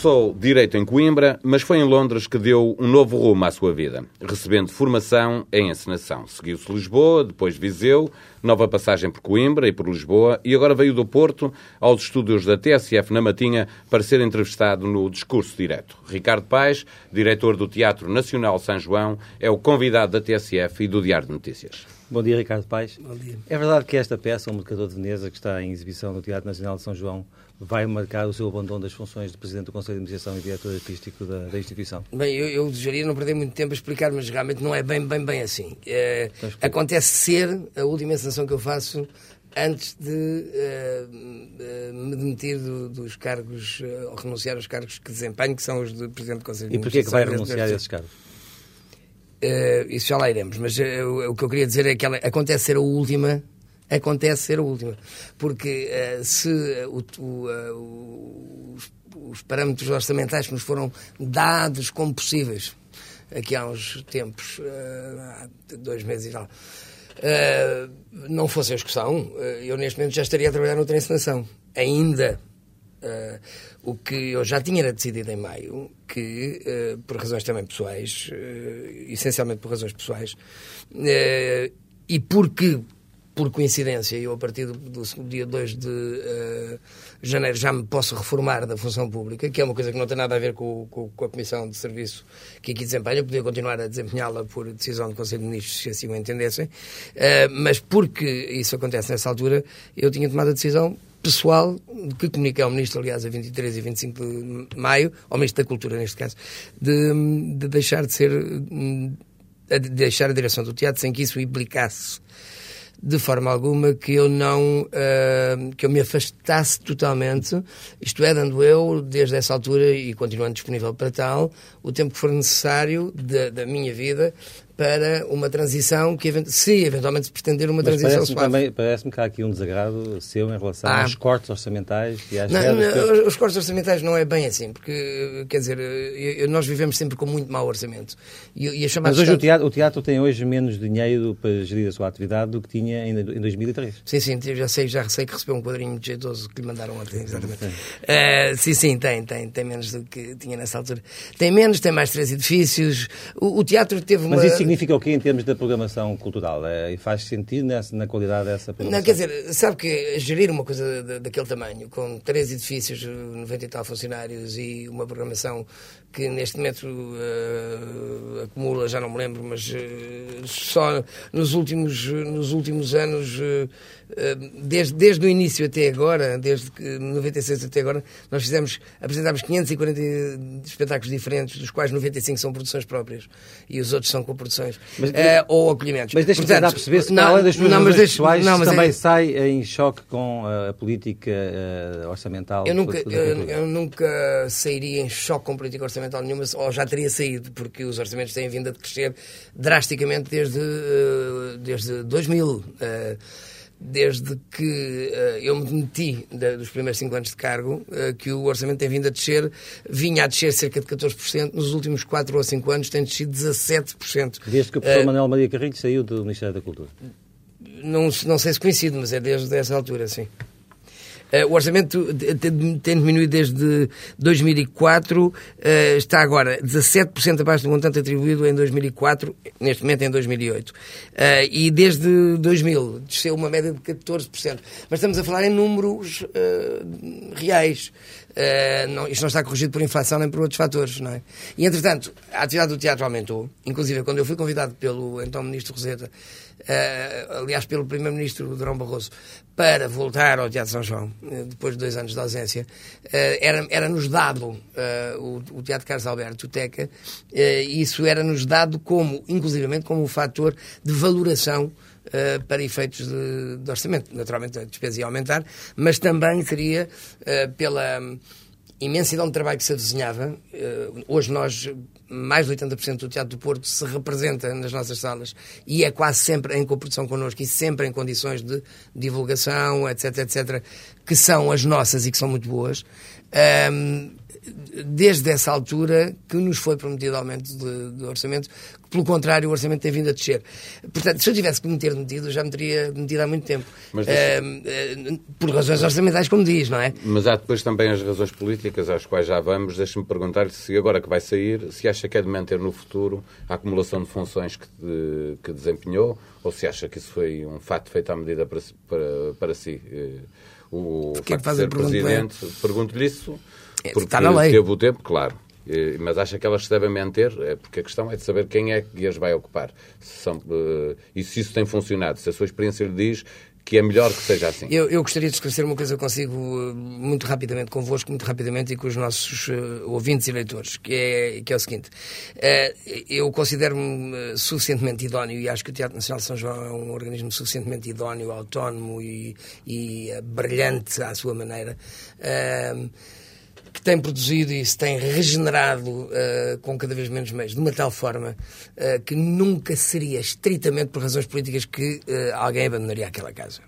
Cursou Direito em Coimbra, mas foi em Londres que deu um novo rumo à sua vida, recebendo formação em encenação. Seguiu-se Lisboa, depois Viseu, nova passagem por Coimbra e por Lisboa, e agora veio do Porto aos estúdios da TSF na Matinha para ser entrevistado no Discurso Direto. Ricardo Paes, diretor do Teatro Nacional São João, é o convidado da TSF e do Diário de Notícias. Bom dia, Ricardo Paes. Bom dia. É verdade que esta peça, O Mercador de Veneza, que está em exibição no Teatro Nacional de São João, vai marcar o seu abandono das funções de Presidente do Conselho de Administração e Diretor Artístico da, da instituição? Bem, eu, eu desejaria não perder muito tempo a explicar, mas realmente não é bem, bem, bem assim. É, acontece ser a última encenação que eu faço antes de uh, uh, me demitir do, dos cargos, uh, ou renunciar aos cargos que desempenho, que são os de Presidente do Conselho de E porquê que vai renunciar a esses cargos? isso já lá iremos, mas o que eu queria dizer é que ela acontece ser a última acontece ser a última. Porque uh, se o, o, uh, os, os, parâmetros orçamentais que nos foram dados como possíveis aqui há uns tempos, uh, há dois meses e tal, não fosse a execução, eu neste momento já estaria a trabalhar noutra encenação. Ainda. o que eu já tinha decidido em maio, que por razões também pessoais, essencialmente por razões pessoais, e porque por coincidência, eu a partir do, do dia 2 de uh, janeiro já me posso reformar da função pública, que é uma coisa que não tem nada a ver com, com, com a Comissão de Serviço que aqui desempenha, podia continuar a desempenhá-la por decisão do Conselho de Ministros, se assim o entendessem, uh, mas porque isso acontece nessa altura, eu tinha tomado a decisão pessoal, que comuniquei ao Ministro, aliás, a 23 e 25 de maio, ao Ministro da Cultura, neste caso, de, de deixar de ser, de deixar a direção do teatro sem que isso implicasse de forma alguma que eu não uh, que eu me afastasse totalmente, isto é, dando eu, desde essa altura e continuando disponível para tal, o tempo que for necessário da, da minha vida para uma transição que, se eventualmente se pretender uma Mas transição parece suave. Parece-me que há aqui um desagrado seu em relação ah. aos cortes orçamentais e às não, não, Os cortes orçamentais não é bem assim, porque, quer dizer, nós vivemos sempre com muito mau orçamento. E, e Mas hoje o teatro, o teatro, tem hoje menos dinheiro para gerir a sua atividade do que tinha em, em 2003. Sim, sim, já sei, já sei que recebeu um quadrinho muito jeitoso que lhe mandaram ontem, exatamente. Sim. Uh, sim, sim, tem, tem, tem menos do que tinha nessa altura. Tem menos, tem mais três edifícios. O, o teatro teve uma... Significa o quê em termos da programação cultural? É, e faz sentido nessa, na qualidade dessa programação? Não, quer dizer, sabe que gerir uma coisa daquele tamanho, com três edifícios, 90 e tal funcionários e uma programação que neste momento uh, acumula, já não me lembro, mas uh, só nos últimos, nos últimos anos, uh, desde, desde o início até agora, desde 96 até agora, nós fizemos, apresentámos 540 espetáculos diferentes, dos quais 95 são produções próprias e os outros são coproduções mas, ou acolhimentos. Mas deixa-me tentar perceber se, não, além das suas não, mas deixa, pessoais, não, mas também é... sai em choque com a política orçamental. Eu nunca, eu, eu nunca sairia em choque com a política orçamental nenhuma, ou já teria saído, porque os orçamentos têm vindo a crescer drasticamente desde, eh, desde 2000. Eh, desde que uh, eu me demiti de, dos primeiros cinco anos de cargo, uh, que o orçamento tem vindo a descer, vinha a descer cerca de 14%, nos últimos 4 ou 5 anos tem descido 17%. Desde que o professor uh, Manuel Maria Carrilho saiu do Ministério da Cultura? Não, não sei se coincide, mas é desde essa altura, sim. Uh, o orçamento tem diminuído desde 2004, uh, eh, está agora 17% abaixo do montante atribuído em 2004, neste momento em 2008. Uh, eh, e desde 2000 desceu uma média de 14%. Mas estamos a falar em números reais. Uh, não, isto não está corrigido por inflação nem por outros fatores, não é? E, entretanto, a atividade do teatro aumentou. Inclusive, quando eu fui convidado pelo então Ministro Roseta, aliás, pelo Primeiro-Ministro Durão Barroso, para voltar ao Teatro São João, uh, depois de dois anos de ausência, era-nos era dado o, Teatro Carlos Alberto, o TECA, e isso era-nos dado como, inclusivamente, como um fator de valoração Uh, para efeitos de, de, orçamento. Naturalmente a despesa ia aumentar, mas também seria uh, pela imensidão de trabalho que se desenhava. Uh, hoje nós, mais de 80% do Teatro do Porto se representa nas nossas salas e é quase sempre em coprodução connosco e sempre em condições de divulgação, etc, etc, que são as nossas e que são muito boas. Um, desde essa altura que nos foi prometido aumento de, de, orçamento, que, pelo contrário, o orçamento tem vindo a descer. Portanto, se eu tivesse que me ter demitido, já me teria demitido há muito tempo. Mas, uh, por razões orçamentais, como diz, não é? Mas há depois também as razões políticas, às quais já vamos. Deixe-me perguntar-lhe se agora que vai sair, se acha que é de manter no futuro a acumulação de funções que, de, que desempenhou, ou se acha que isso foi um fato feito à medida para, para, para si. Uh, o que é que faz de ser presidente, pergunto-lhe isso é, porque Está na lei. teve o tempo, claro. Mas acha que elas se devem manter? É porque a questão é de saber quem é que as vai ocupar. Se são, uh, e se isso tem funcionado. Se a sua experiência lhe diz que é melhor que seja assim. Eu, eu gostaria de esclarecer uma coisa consigo uh, muito rapidamente, convosco, muito rapidamente e com os nossos uh, ouvintes e leitores, que é, que é o seguinte. Uh, eu considero-me uh, suficientemente idóneo e acho que o Teatro Nacional de São João é um organismo suficientemente idóneo, autónomo e, e brilhante à sua maneira que tem produzido e se tem regenerado uh, com cada vez menos meios, de uma tal forma uh, que nunca seria estritamente por razões políticas que uh, alguém abandonaria aquela casa.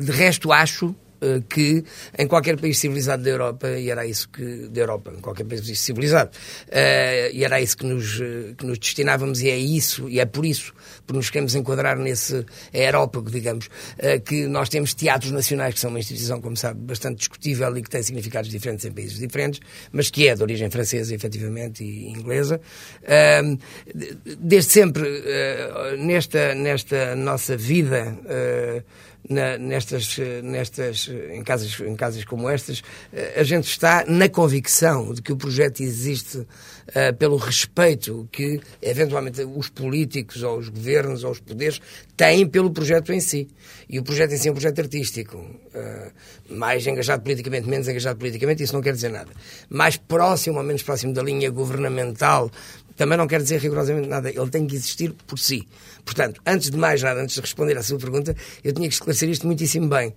de resto, acho que em qualquer país civilizado da Europa, e era isso que, da Europa, em qualquer país civilizado, uh, e era isso que nos, eh, que nos destinávamos, e é isso, e é por isso, por nos queremos enquadrar nesse aerópago, digamos, que nós temos teatros nacionais, que são uma instituição, como sabe, bastante discutível e que tem significados diferentes em países diferentes, mas que é de origem francesa, efetivamente, e inglesa. Desde sempre, nesta, nesta nossa vida, na, nestas, nestas, em, casas, em casas como estas, eh, a gente está na convicção de que o projeto existe uh, pelo respeito que, eventualmente, os políticos ou os governos ou os poderes têm pelo projeto em si. E o projeto em si é um projeto artístico. Uh, mais engajado politicamente, menos engajado politicamente, isso não quer dizer nada. Mais próximo ou menos próximo da linha governamental, também não quer dizer rigorosamente nada. Ele tem que existir por si. Portanto, antes de mais nada, antes de responder à sua pergunta, eu tinha que esclarecer isto muitíssimo bem.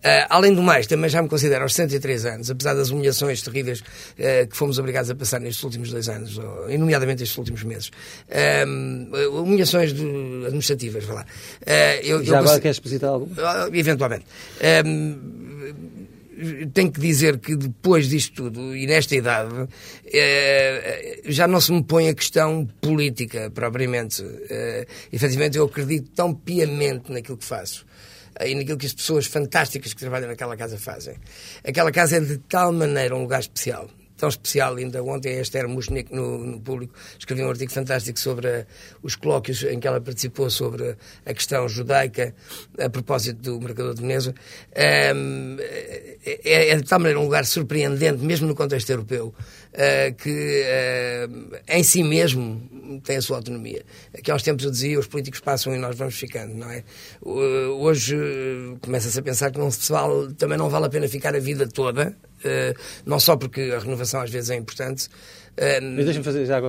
Uh, além do mais, também já me considero aos 63 anos, apesar das humilhações terríveis uh, que fomos obrigados a passar nestes últimos dois anos, ou, nomeadamente estes últimos meses. Uh, humilhações administrativas, vá lá. Eu, já eu agora queres explicitar algo? Eventualmente tenho que dizer que depois disto tudo, e nesta idade, eh, já não se me põe a questão política, propriamente. Eh, efetivamente, eu acredito tão piamente naquilo que faço e naquilo que as pessoas fantásticas que trabalham naquela casa fazem. Aquela casa é de tal maneira um lugar especial tão especial. Ainda ontem a Esther Mushnik, no, no Público, escreveu um artigo fantástico sobre os colóquios em que ela participou sobre a questão judaica a propósito do Mercador de Veneza. Um, é, é, de tal maneira um lugar surpreendente, mesmo no contexto europeu, uh, que uh, em si mesmo tem a sua autonomia. Aqui há uns tempos eu dizia, os políticos passam e nós vamos ficando, não é? Uh, hoje começa-se a pensar que não se vale, também não vale a pena ficar a vida toda, eh, não só porque a renovação às vezes é importante. Eh, Mas deixa-me fazer, já,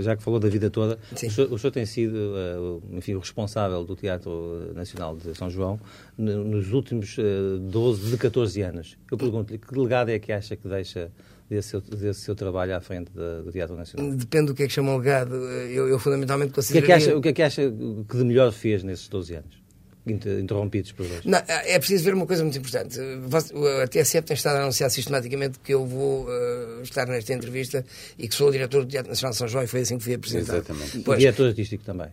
já que falou da vida toda, o senhor, o senhor, tem sido eh, enfim, o responsável do Teatro Nacional de São João nos últimos 12 de 14 anos. Eu pergunto-lhe que legado é que acha que deixa desse seu, desse seu trabalho à frente do Teatro Nacional? Depende do que é que chama o legado. Eu, eu fundamentalmente considero. O que, é que acha, o que é que acha que de melhor fez nesses 12 anos? interrompidos por dois. Não, é preciso ver uma coisa muito importante. A TSF tem estado a anunciar sistematicamente que eu vou uh, estar nesta entrevista e que sou o diretor do Teatro Nacional de São João e foi assim que fui apresentado. Exatamente. Pois, e diretor artístico também.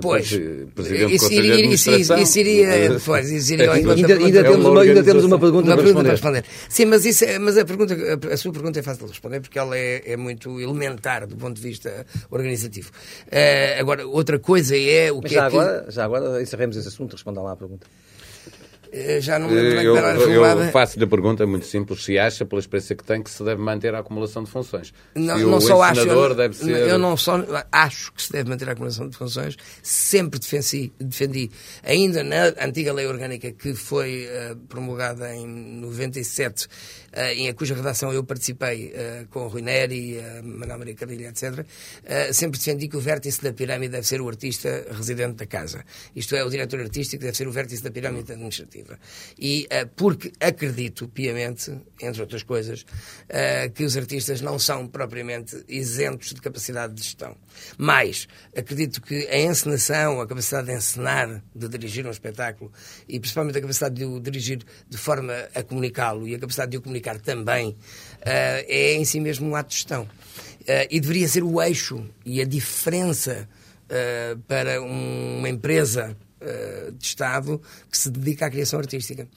Pois, Presidente isso iria, isso, isso iria, pois, isso iria ainda, ainda, temos uma, ainda temos uma pergunta, uma para, pergunta responder. para responder. Sim, mas, isso é, mas a, pergunta, a, a, sua pergunta é fácil de responder porque ela é, é muito elementar do ponto de vista organizativo. Uh, agora, outra coisa é o mas que já é agora, que... Já agora encerremos esse assunto, responda lá à pergunta. Eh, já não me lembro eu, eu, eu faço-lhe a pergunta muito simples: se acha, pela experiência que tem, que se deve manter a acumulação de funções? Não, se não só acho. Deve ser... Eu não só acho que se deve manter a acumulação de funções, sempre defendi, defendi ainda na antiga lei orgânica que foi uh, promulgada em 97, uh, em cuja redação eu participei uh, com o Rui Neri, uh, Manuel Maria Carrilha, etc., sempre defendi que o vértice da pirâmide deve ser o artista residente da casa. Isto é, o diretor artístico deve ser o vértice da pirâmide administrativa. E porque acredito piamente, entre outras coisas, que os artistas não são propriamente isentos de capacidade de gestão. Mas acredito que a encenação, a capacidade de encenar, de dirigir um espetáculo e principalmente a capacidade de o dirigir de forma a comunicá-lo e a capacidade de o comunicar também uh, é em si mesmo um ato de gestão. e deveria ser o eixo e a diferença uh, para uma empresa uh, de Estado que se dedica à criação artística.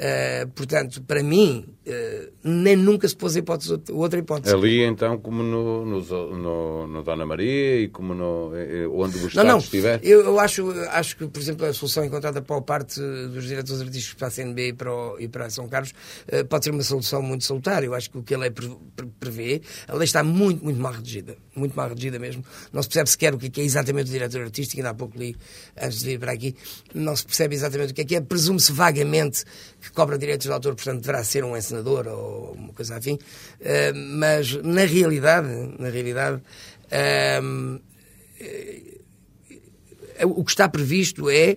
Uh, portanto, para mim, uh, nem nunca se pôs a hipótese, outra hipótese. Ali, então, como no, no, no, no Dona Maria e como no, eh, onde o Estado não, não. estiver? Eu, eu acho, acho que, por exemplo, a solução encontrada para a parte dos diretores artísticos para a CNB e para, o, e para São Carlos uh, pode ser uma solução muito salutar. Eu acho que o que a lei prevê, a lei está muito, muito mal redigida. Muito mal redigida mesmo. Não se percebe sequer o que é exatamente o diretor artístico, ainda há pouco li, antes de vir para aqui, não se percebe exatamente o que é que é. Presume-se vagamente que cobra direitos de autor, portanto deverá ser um encenador ou uma coisa assim, uh, mas na realidade, na realidade, uh, o que está previsto é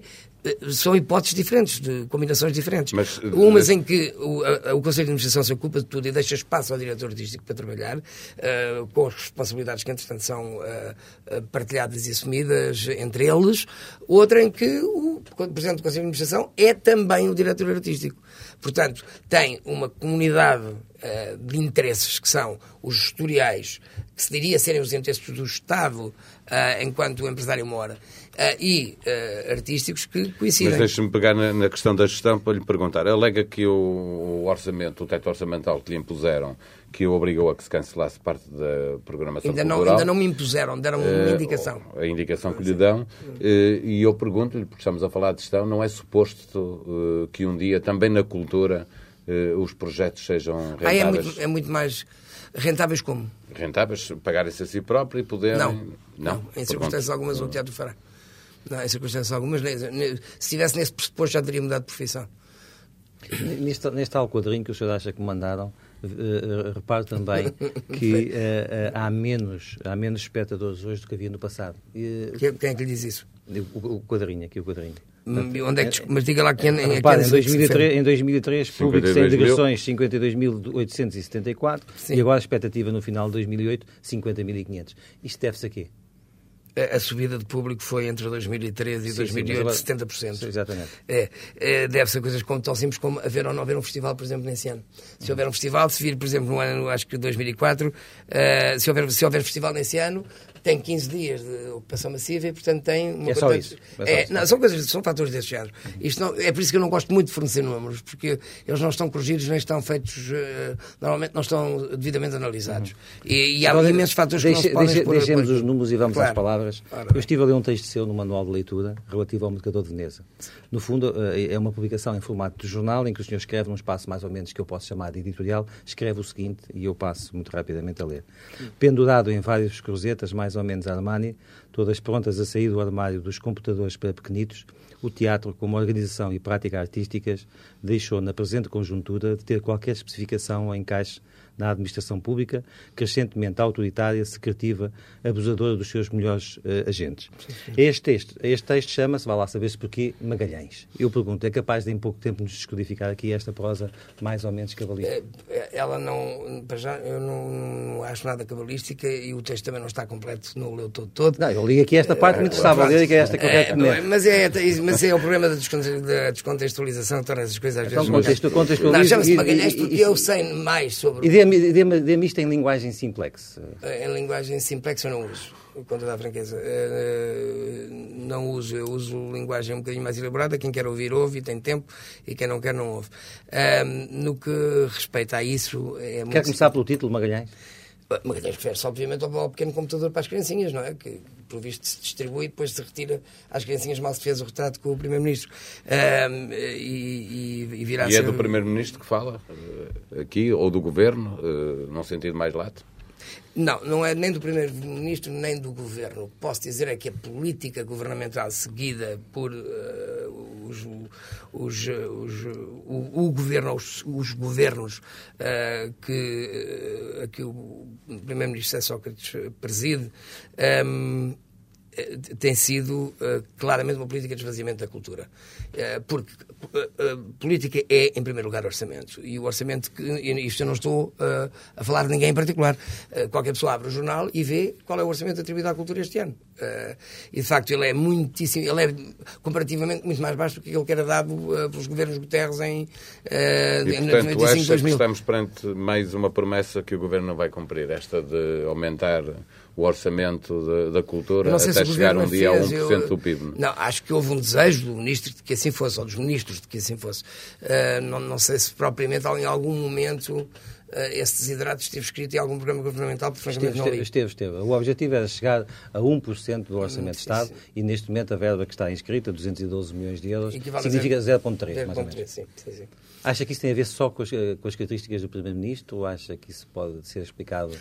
são hipóteses diferentes, de combinações diferentes. Mas, Umas em que o, a, o Conselho de Administração se ocupa de tudo e deixa espaço ao diretor artístico para trabalhar, uh, com as responsabilidades que, entretanto, são uh, partilhadas e assumidas entre eles. Outra em que o Presidente do Conselho de Administração é também o diretor artístico. Portanto, tem uma comunidade uh, de interesses que são os gestoriais, que se diria serem os interesses do Estado enquanto o empresário mora, e uh, artísticos que coincidem. Mas deixe-me pegar na, na, questão da gestão para lhe perguntar. Alega que o, orçamento, o teto orçamental que lhe impuseram, que o obrigou a que se cancelasse parte da programação ainda cultural. Não, ainda não me impuseram, deram-me uma uh, indicação. A indicação que lhe dão. e eu pergunto-lhe, porque estamos a falar de gestão, não é suposto que um dia, também na cultura, os projetos sejam rentáveis? Ah, é, muito, é muito mais rentáveis como? Rentáveis, pagarem-se a si próprio e poderem... Não, não, não em circunstâncias algumas o teatro fará. Não, em circunstâncias algumas, se estivesse nesse pressuposto já teria mudado de profissão. Neste, neste tal quadrinho que o senhor acha que mandaram, uh, repare também que uh, uh, há, menos, há menos espectadores hoje do que havia no passado. Quem, quem é que lhe diz isso? O, o quadrinho, aqui o quadrinho. Hum, onde é que, mas diga lá que em, repare, em, 2003, em 2003 público sem digressões 52.874 e agora a expectativa no final de 2008 50.500. Isto deve-se a quê? A subida de público foi entre 2013 e sim, 2008 sim, agora... 70%. Exatamente. É, é, deve ser coisas como, tão simples como haver ou não haver um festival, por exemplo, nesse ano. Se houver um festival, se vir, por exemplo, no ano, acho que 2004, uh, se, houver, se houver festival nesse ano, tem 15 dias de ocupação massiva e, portanto, tem uma é só isso. É, é não, são coisas, são fatores desse género. Isto não, é por isso que eu não gosto muito de fornecer números, porque eles não estão corrigidos, nem estão feitos, uh, normalmente não estão devidamente analisados. Uhum. E, e, há Agora, imensos fatores deixe, que não se podem deixe, Deixemos os números e vamos claro. às palavras. Eu estive a ler um texto seu no manual de leitura relativo ao Mercador de Veneza. No fundo, eh, é uma publicação em formato de jornal em que o senhor escreve num espaço mais ou menos que eu posso chamar de editorial, escreve o seguinte, e eu passo muito rapidamente a ler. Pendurado em várias cruzetas, mais ou menos Armani, todas prontas a sair do armário dos computadores para pequenitos, o teatro, como organização e prática artísticas, deixou na presente conjuntura de ter qualquer especificação ou encaixe na administração pública, crescentemente autoritária, secretiva, abusadora dos seus melhores uh, agentes. Este texto, este texto chama-se, vá lá saber-se porquê, Magalhães. Eu pergunto, é capaz de em pouco tempo nos descodificar aqui esta prosa mais ou menos cabalística? É, é, ela não, para já, eu não, não, acho nada cabalística e o texto também não está completo, não o leu todo todo. Não, eu li aqui esta parte muito estava a ler que é esta que eu quero comer. É, mas, é, mas é o problema da descontextualização que torna essas coisas às vezes... Então, contexto, contextualiza... Não, chama-se Magalhães porque eu sei mais sobre... Dê-me dê isto em linguagem simplex. Em linguagem simplex eu não uso, com toda a franqueza. Eh, não uso, eu uso linguagem um bocadinho mais elaborada. Quem quer ouvir, ouve e tem tempo, e quem não quer, não ouve. No que respeita a isso. É muito quer começar pelo título, Magalhães? Magalhães refere-se, obviamente, ao pequeno computador para as criancinhas, não é? Que, por visto, se distribui e depois se retira às criancinhas mal se fez o retrato com o Primeiro-Ministro. Um, e, e, e, virá e é do Primeiro-Ministro que fala, eh, aqui, ou do Governo, uh, num sentido mais lato? Não, não é nem do Primeiro-Ministro nem do Governo. O que posso dizer é que a política governamental seguida por uh, os, os, os, o, o, governo, os, os governos uh, que, uh, que o Primeiro-Ministro Sócrates preside, um, eh, tem sido uh, claramente uma política de esvaziamento da cultura. Uh, porque uh, política é, em primeiro lugar, orçamento. E o orçamento, que, isto eu não estou a falar de ninguém em particular. qualquer pessoa abre o jornal e vê qual é o orçamento atribuído à cultura este ano. e, de facto, ele é muitíssimo, ele é comparativamente muito mais baixo do que aquele que era dado pelos governos Guterres em, e, portanto, 95, 2000. Que estamos perante mais uma promessa que o governo não vai cumprir, esta de aumentar o orçamento da, da cultura até chegar um dia fez, a 1% eu, do PIB. Não, acho que houve um desejo do ministro de que assim fosse, ou dos ministros de que assim fosse. Uh, não, não sei se propriamente em algum momento esse desidrato esteve escrito em algum programa governamental, porque esteve, não Esteve, esteve. O objetivo era chegar a 1% do orçamento de Estado sim, sim. e neste momento a verba que está inscrita, 212 milhões de euros, significa 0,3, mais ou menos. Sim, sim. Acha que isso tem a ver só com as, com as características do Primeiro-Ministro ou acha que isso pode ser explicado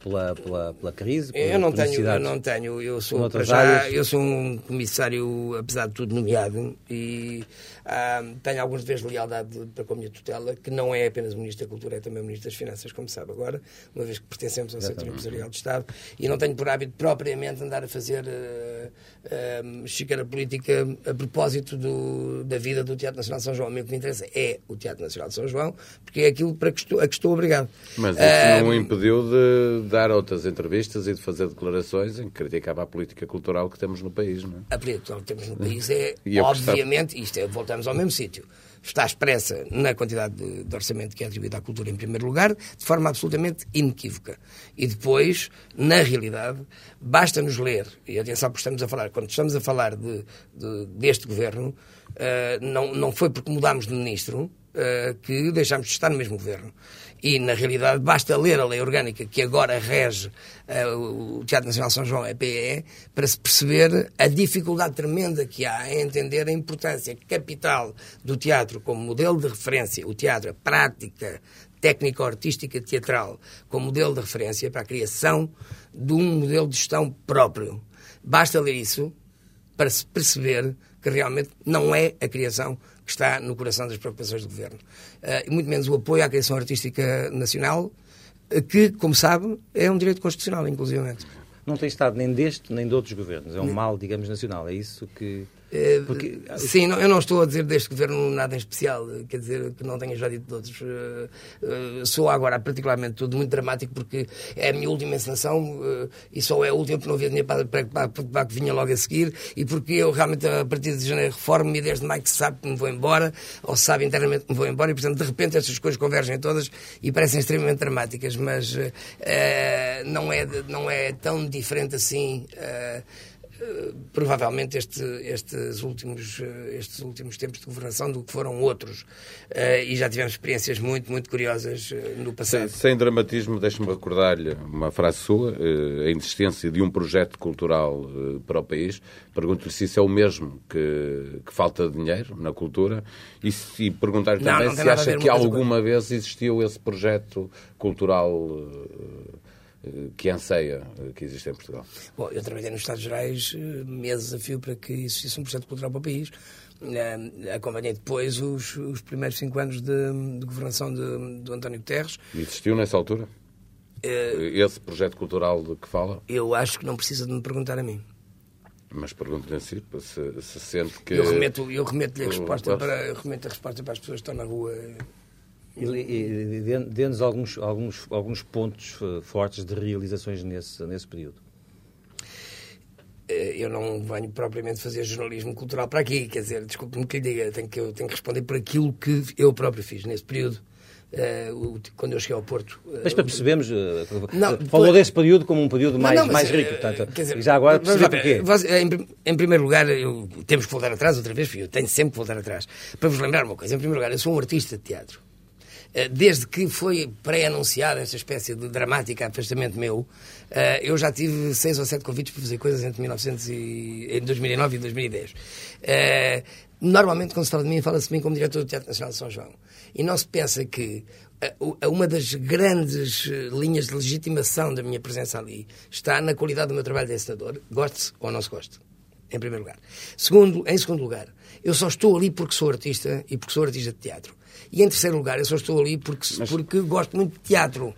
pela, pela, pela crise? Eu não tenho, eu não tenho. Eu sou, já, eu sou um comissário, apesar de tudo, nomeado e ah, tenho alguns deveres de lealdade para com a minha tutela, que não é apenas o Ministro da Cultura, é também o Ministro das Finanças, como sabe agora, uma vez que pertencemos ao setor empresarial do Estado e não tenho por hábito propriamente andar a fazer uh, uh, política a propósito do, da vida do Teatro Nacional de São João. O que me interessa é o Teatro Nacional de São João, porque é aquilo para que estou, a que estou obrigado. Mas isso não o impediu de dar outras entrevistas e de fazer declarações em que criticava a política cultural que temos no país, não é? A política que temos no país é, obviamente, isto é, voltamos ao mesmo sítio está expressa na quantidade de, de, orçamento que é atribuído à cultura em primeiro lugar, de forma absolutamente inequívoca. E depois, na realidade, basta-nos ler, e atenção porque estamos a falar, quando estamos a falar de, de, deste governo, uh, não, não foi porque mudámos de ministro, uh, que deixámos de estar no mesmo governo. E, na realidade, basta ler a lei orgânica que agora rege uh, o Teatro Nacional São João, EPE, para se perceber a dificuldade tremenda que há em entender a importância capital do teatro como modelo de referência, o teatro, a prática técnico-artística teatral, como modelo de referência para a criação de um modelo de gestão próprio. Basta ler isso para se perceber que realmente não é a criação que está no coração das preocupações do governo. Uh, e muito menos o apoio à criação artística nacional, uh, que, como sabe, é um direito constitucional, inclusivamente. Não tem estado nem deste nem de outros governos. É um mal, digamos, nacional. É isso que. Eh, Porque... Sim, eu não estou a dizer deste governo nada em especial, quer dizer que não tenha já dito de outros. Uh, uh, sou agora particularmente tudo muito dramático porque é a minha última encenação uh, e só é a última porque não havia dinheiro para, para, para, que vinha logo a seguir e porque eu realmente a partir de janeiro reformo-me e desde maio que se sabe que me vou embora ou se sabe internamente que me vou embora e portanto de repente estas coisas convergem todas e parecem extremamente dramáticas, mas não, é, não é tão diferente assim provavelmente este, estes, últimos, eh, estes últimos tempos de governação do que foram outros. Uh, e já tivemos experiências muito, muito curiosas no passado. Sem, sem dramatismo, deixe-me recordar-lhe uma frase sua, a insistência de um projeto cultural para o país. Pergunto-lhe se isso é o mesmo que, que falta dinheiro na cultura e, e perguntar-lhe também não se acha que alguma vez existiu esse projeto cultural eh, que anseia eh, que existe em Portugal? Bom, eu trabalhei nos Estados Gerais eh, meses a fio para que existisse um projeto cultural para o país. Acompanhei depois os, os primeiros cinco anos de, de governação de, do António Guterres. Existiu nessa altura? Esse projeto cultural de que fala? Eu acho que não precisa de me perguntar a mim. Mas pergunto-lhe se, se sente que... Eu remeto-lhe remeto a, resposta para, remeto a resposta para as pessoas que estão na rua e, e dê-nos alguns, alguns, alguns pontos eh, fortes de realizações nesse, nesse período. Eh, eu não venho propriamente fazer jornalismo cultural para aqui, quer dizer, desculpe-me que lhe diga, tenho que, eu tenho que responder por aquilo que eu próprio fiz nesse período. Uh, quando eu cheguei ao Porto. Uh, Mas para percebermos, uh, não, falou desse período como um período mais, não, mas, mais rico, portanto, dizer, já agora perceber porquê. Em, em, primeiro lugar, eu, temos que voltar atrás outra vez, eu tenho sempre que voltar atrás, para vos lembrar uma coisa. Em primeiro lugar, eu sou um artista de teatro. Eh, desde que foi pré-anunciada esta espécie de dramático afastamento meu, eh, eu já tive seis ou sete convites para fazer coisas entre 1900 e, em 2009 e 2010. Eh, normalmente, quando se fala de mim, fala-se de mim como diretor do Teatro Nacional de São João. E não se pensa que uma das grandes linhas de legitimação da minha presença ali está na qualidade do meu trabalho de ensinador, goste-se ou não se goste, em primeiro lugar. Segundo, em segundo lugar, eu só estou ali porque sou artista e porque sou artista de teatro. E em terceiro lugar, eu só estou ali porque, Mas... porque gosto muito de teatro.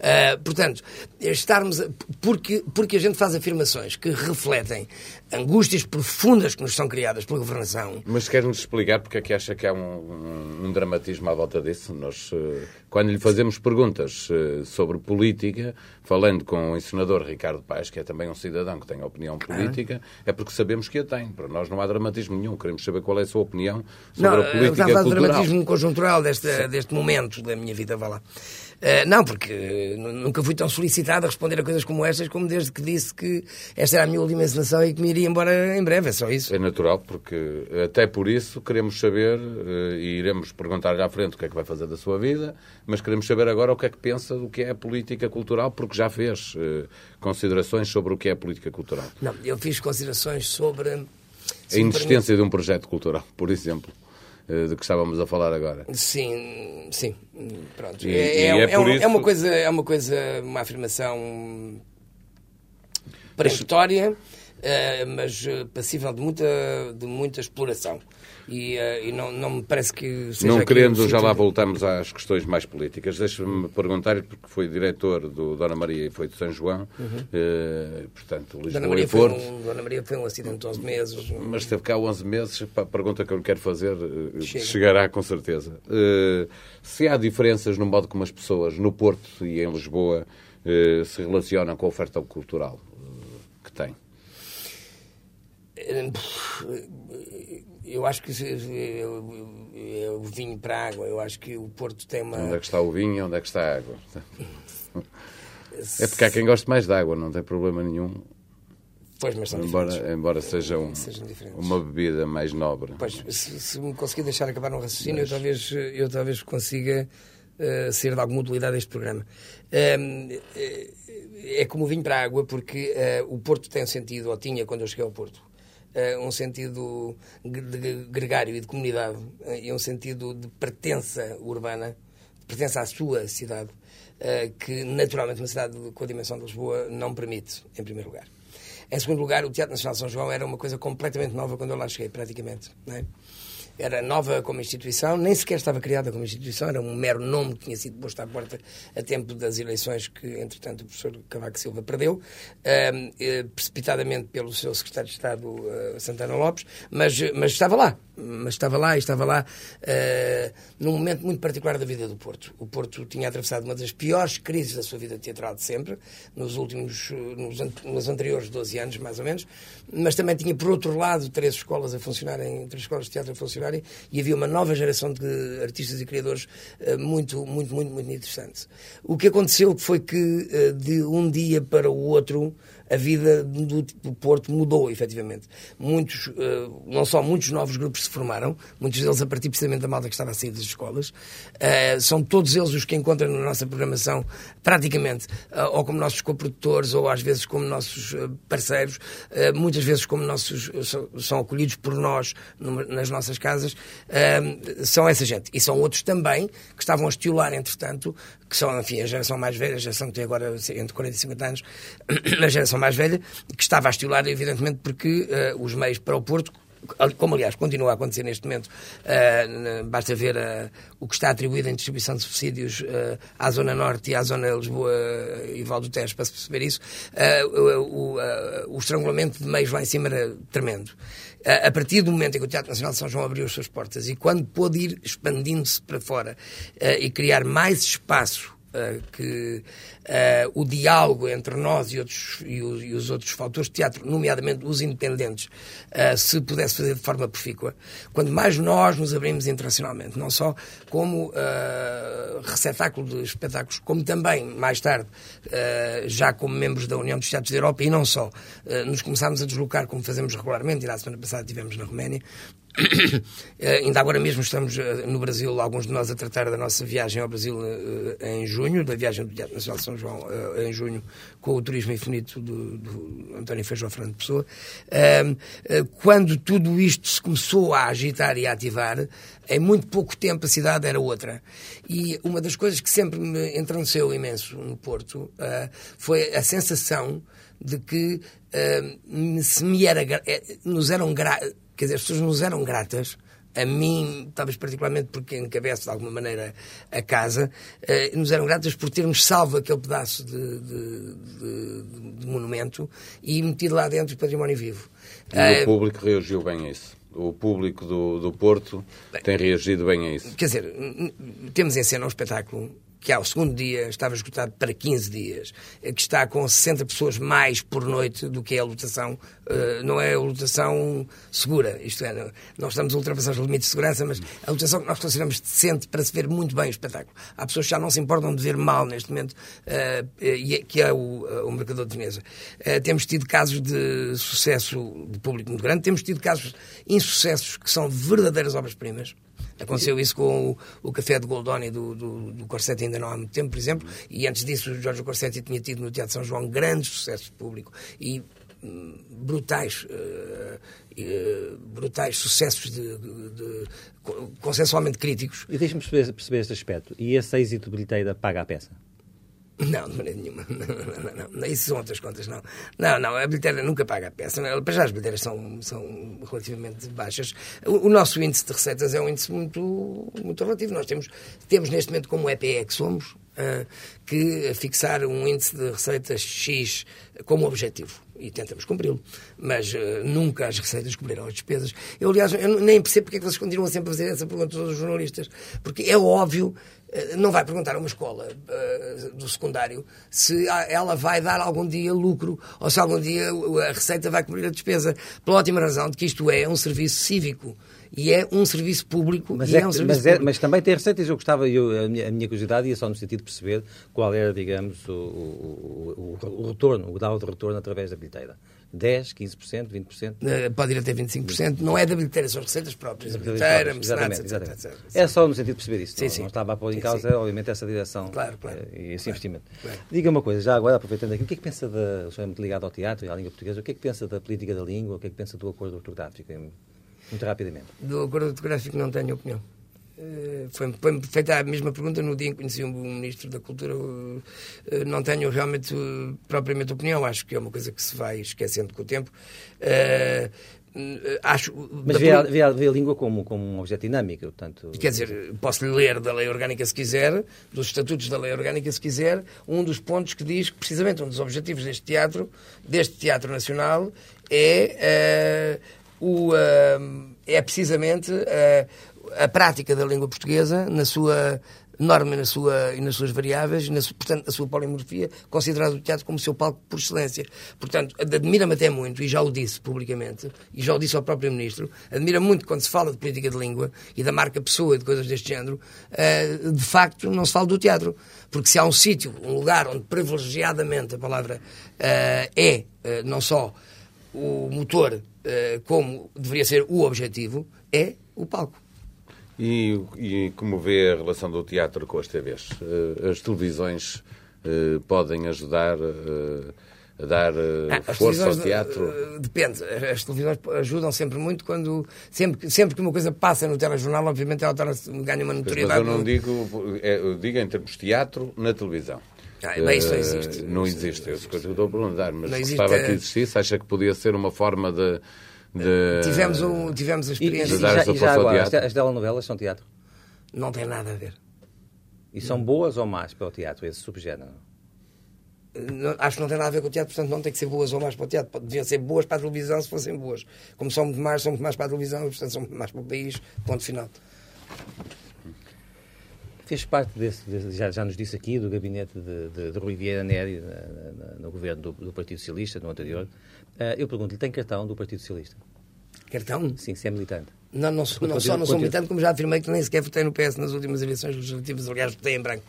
Uh, portanto, estarmos. Porque, porque a gente faz afirmações que refletem angústias profundas que nos são criadas pela governação. Mas quer-nos explicar porque é que acha que há um, um, um dramatismo à volta disso? Nós, uh, quando lhe fazemos perguntas uh, sobre política, falando com o ensinador Ricardo Paes, que é também um cidadão que tem opinião política, ah. é porque sabemos que a tem. Para nós não há dramatismo nenhum. Queremos saber qual é a sua opinião sobre não, a política cultural. Não, dramatismo conjuntural deste, deste momento da minha vida, vá lá. Uh, não, porque nunca fui tão solicitado a responder a coisas como estas, como desde que disse que esta era a minha última encenação e que me iria embora em breve, é só isso. É natural, porque até por isso queremos saber, uh, e iremos perguntar-lhe à frente o que é que vai fazer da sua vida, mas queremos saber agora o que é que pensa do que é a política cultural, porque já fez uh, considerações sobre o que é a política cultural. Não, eu fiz considerações sobre... A inexistência de um projeto cultural, por exemplo. Eh, de que estávamos a falar agora. Sim, sim. Pronto. E, é, é, é, é, isso... é, uma coisa, é uma coisa, uma afirmação peremptória, mas, mas eh, passível de muita, de muita exploração e, uh, e não, não me parece que seja. Não querendo, já lá voltamos às questões mais políticas. Deixa-me perguntar, porque foi diretor do Dona Maria e foi de São João, uhum. uh, portanto, Lisboa Dona Maria e Porto. Um, Dona Maria foi um acidente de 11 meses. Mas esteve cá 11 meses, a pergunta que eu lhe quero fazer uh, chegará com certeza. Uh, se há diferenças no modo como as pessoas no Porto e em Lisboa se relacionam com a oferta cultural que têm? Eu acho que eu, vinho para a água. Eu acho que o Porto tem uma. Onde é que está o vinho e onde é que está a água? É porque há quem goste mais de água, não tem problema nenhum. Pois, mas são embora, embora seja um, uma bebida mais nobre. Pois, se, se, me conseguir deixar acabar um raciocínio, mas... eu, talvez, eu talvez consiga uh, ser de alguma utilidade este programa. Uh, é como o vinho para a água, porque uh, o Porto tem sentido, ou tinha quando eu cheguei ao Porto, um sentido de gregário e de comunidade uh, e um sentido de pertença urbana, de pertença à sua cidade, uh, que naturalmente uma cidade com a dimensão de Lisboa não permite, em primeiro lugar. Em segundo lugar, o Teatro Nacional de São João era uma coisa completamente nova quando eu lá cheguei, praticamente. É? Era nova como instituição, nem sequer estava criada como instituição, era um mero nome que tinha sido posto à porta a tempo das eleições que, entretanto, o professor Cavaco Silva perdeu, uh, precipitadamente pelo seu secretário de Estado, uh, Santana Lopes, mas, mas estava lá, mas estava lá e estava lá uh, num momento muito particular da vida do Porto. O Porto tinha atravessado uma das piores crises da sua vida teatral de sempre, nos últimos, nos, nos anteriores 12 anos, mais ou menos, mas também tinha, por outro lado, três escolas a funcionarem, três escolas de teatro a funcionarem, e havia uma nova geração de artistas e criadores uh, muito, muito, muito, muito interessante. O que aconteceu foi que, uh, de um dia para o outro, a vida do, do Porto mudou, efetivamente. Muitos, uh, não só muitos novos grupos se formaram, muitos deles a partir precisamente da malta que estava a sair das escolas, uh, são todos eles os que encontram na nossa programação, praticamente, uh, ou como nossos coprodutores, ou às vezes como nossos parceiros, muitas vezes como nossos, são, acolhidos por nós nas nossas casas, são essa gente. E são outros também que estavam a estimular, entretanto, que são, enfim, a geração mais velha, a geração que tem agora entre 40 e 50 anos, a geração mais velha, que estava a estimular, evidentemente, porque uh, os meios para o Porto como aliás continua a acontecer neste momento, uh, basta ver uh, o que está atribuído em distribuição de subsídios uh, à Zona Norte e à Zona Lisboa e Val do Tejo para se perceber isso, o, o, estrangulamento de meios lá em cima era tremendo. a partir do momento em que o Teatro Nacional de São João abriu as suas portas e quando pôde ir expandindo-se para fora e criar mais espaço que uh, o diálogo entre nós e, outros, e, os, e, os outros fatores de teatro, nomeadamente os independentes, uh, se pudesse fazer de forma profícua. Quando mais nós nos abrimos internacionalmente, não só como receptáculo de espetáculos, como também, mais tarde, já como membros da União dos Teatros da Europa, e não só, nos começámos a deslocar, como fazemos regularmente, e na semana passada estivemos na Roménia, Uh, ainda agora mesmo estamos uh, no Brasil, alguns de nós a tratar da nossa viagem ao Brasil uh, em junho, da viagem do Teatro Nacional de São João em junho, com o Turismo Infinito do, do António Feijó Fernando Pessoa. quando tudo isto se começou a agitar e a ativar, em muito pouco tempo a cidade era outra. E uma das coisas que sempre me entranceu imenso no Porto foi a sensação de que se me era, nos eram Quer dizer, as pessoas nos eram gratas a mim, talvez particularmente porque encabeço de alguma maneira a casa, eh, nos eram gratas por termos salvo aquele pedaço de, de, de, de monumento e metido lá dentro o património vivo. E o eh, público reagiu bem a isso? O público do, do Porto bem, tem reagido bem a isso? Quer dizer, temos em cena um espetáculo que ao segundo dia estava esgotado para 15 dias, que está com 60 pessoas mais por noite do que é a lotação, uh, não é a lotação segura, isto é, nós estamos a ultrapassar os limites de segurança, mas a lotação que nós consideramos decente para se ver muito bem o espetáculo. Há pessoas que já não se importam de ver mal neste momento, uh, que é o, o Mercador de Veneza. temos tido casos de sucesso de público muito grande, temos tido casos insucessos que são verdadeiras obras-primas. Aconteceu isso com o, o café de Goldoni do, do, do Corsetti ainda não há muito tempo, por exemplo, e antes disso o Jorge Corsetti tinha tido no Teatro São João grandes sucessos de público e hum, brutais, uh, uh, brutais sucessos de, de, de, consensualmente críticos. E deixe-me perceber, perceber este aspecto. E esse êxito bilheteiro paga a peça? Não, de maneira nenhuma. Não, não, não, Isso são outras contas, não. Não, não, a bilheteira nunca paga a peça. Para já as bilheteiras são, são relativamente baixas. O, o, nosso índice de receitas é um índice muito, muito relativo. Nós temos, temos neste momento, como EPE que somos, uh, que fixar um índice de receitas X como objetivo e tentamos cumpri-lo. Mas uh, nunca as receitas cobriram as despesas. Eu, aliás, eu nem percebo porque é que vocês continuam sempre a fazer essa pergunta a todos os jornalistas. Porque é óbvio não vai perguntar a uma escola uh, do secundário se ela vai dar algum dia lucro ou se algum dia a receita vai cobrir a despesa. Pela ótima razão de que isto é um serviço cívico e é um serviço público. Mas, é, é um mas, é, mas, também tem receitas. Eu gostava, eu, a, minha, a minha curiosidade ia só no sentido de perceber qual era, digamos, o, o, o, o retorno, o grau de retorno através da bilheteira. 10, 15%, 20%? Uh, pode ir até 25%. Não é da bilheteira, são receitas próprias. Bilheteira, mecenatos, etc, etc, É só no sentido de perceber isso. Sim, não, sim. não estava a pôr em sim, causa, sim. obviamente, essa direção claro, claro. Uh, e esse claro. investimento. Claro. Diga uma coisa, já agora, aproveitando aqui, o que é que pensa da. O senhor é muito ligado ao teatro e à língua portuguesa, o que é que pensa da política da língua, o que é que pensa do acordo ortográfico? Muito rapidamente. Do acordo ortográfico não tenho opinião. Eh, foi-me foi feita a mesma pergunta no dia em que conheci o Ministro da Cultura. Eh, não tenho realmente eh, propriamente opinião, acho que é uma coisa que se vai esquecendo com o tempo. acho, Mas vê, a, vê, a, vê, a, língua como, como um objeto dinâmico, portanto... Quer dizer, posso-lhe ler da lei orgânica se quiser, dos estatutos da lei orgânica se quiser, um dos pontos que diz que precisamente um dos objetivos deste teatro, deste Teatro Nacional, é, uh, o, uh, é precisamente uh, a prática da língua portuguesa na sua norma na sua, e nas suas variáveis, na, portanto, na sua polimorfia, considerado o teatro como seu palco por excelência. Portanto, admira-me até muito, e já o disse publicamente, e já o disse ao próprio Ministro, admira muito quando se fala de política de língua e da marca pessoa e de coisas deste género, uh, de facto não se fala do teatro. Porque se há um sítio, um lugar onde privilegiadamente a palavra uh, é uh, não só o motor, como deveria ser o objetivo, é o palco. E, e como vê a relação do teatro com as TVs? Eh, as televisões uh, podem ajudar uh, a dar uh, força ao teatro? depende. As televisões ajudam sempre muito quando. Sempre, sempre que uma coisa passa no telejornal, obviamente ela ganha uma notoriedade. Mas eu não digo. É, eu digo em termos de teatro na televisão. Ah, mas isso não existe. não existe. É isso que eu estou a perguntar. Mas gostava que existisse. Acha que podia ser uma forma de de... Tivemos, um, tivemos a experiência. E, e, já, e já agora, as, as telenovelas são teatro? Não tem nada a ver. E são boas ou más para o teatro, esse subgénero? Não, acho que não tem nada a ver com o teatro, portanto não tem que ser boas ou más para o teatro. Deviam ser boas para a televisão se fossem boas. Como são muito mais, são muito mais para a televisão, portanto são muito mais para o país. Ponto final. Fez parte desse, desse já, já nos disse aqui, do gabinete de, de, de Rui Vieira Neri no governo do, do Partido Socialista, no anterior. Uh, eu pergunto-lhe, tem cartão do Partido Socialista? Cartão? Sim, se é militante. Não, não, não, não só não sou militante, como já afirmei que nem sequer votei no PS nas últimas eleições legislativas, aliás, votei em branco.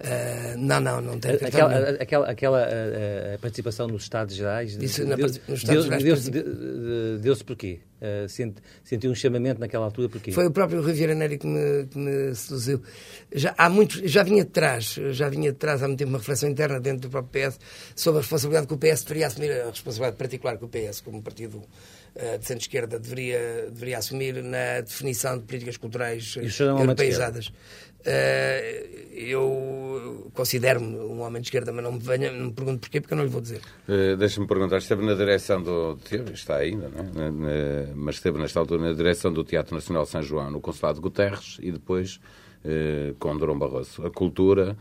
Uh, não, não, não tenho cartão. Aquela, aquela, aquela a participação nos Estados Gerais. Isso, deu, nos Estados Gerais. Deu-se deu, deu porquê? Uh, senti, sentiu um chamamento naquela altura porquê? Foi o próprio Riviera Neri que me, que me seduziu. Já, há muito, já vinha de trás, já vinha de trás há muito tempo uma reflexão interna dentro do próprio PS sobre a responsabilidade que o PS deveria assumir, a responsabilidade particular que o PS, como partido uh, de centro-esquerda deveria, deveria assumir na definição de políticas culturais europeizadas. Uh, eu considero-me homem de esquerda, mas não me, venha, não me pergunto porquê, porque eu não lhe vou dizer. Uh, Deixa-me perguntar, esteve na direção do. Está ainda, não é? Na, mas esteve nesta altura na direção do Teatro Nacional São João, no Consulado de Guterres, e depois uh, com Durão Barroso. A cultura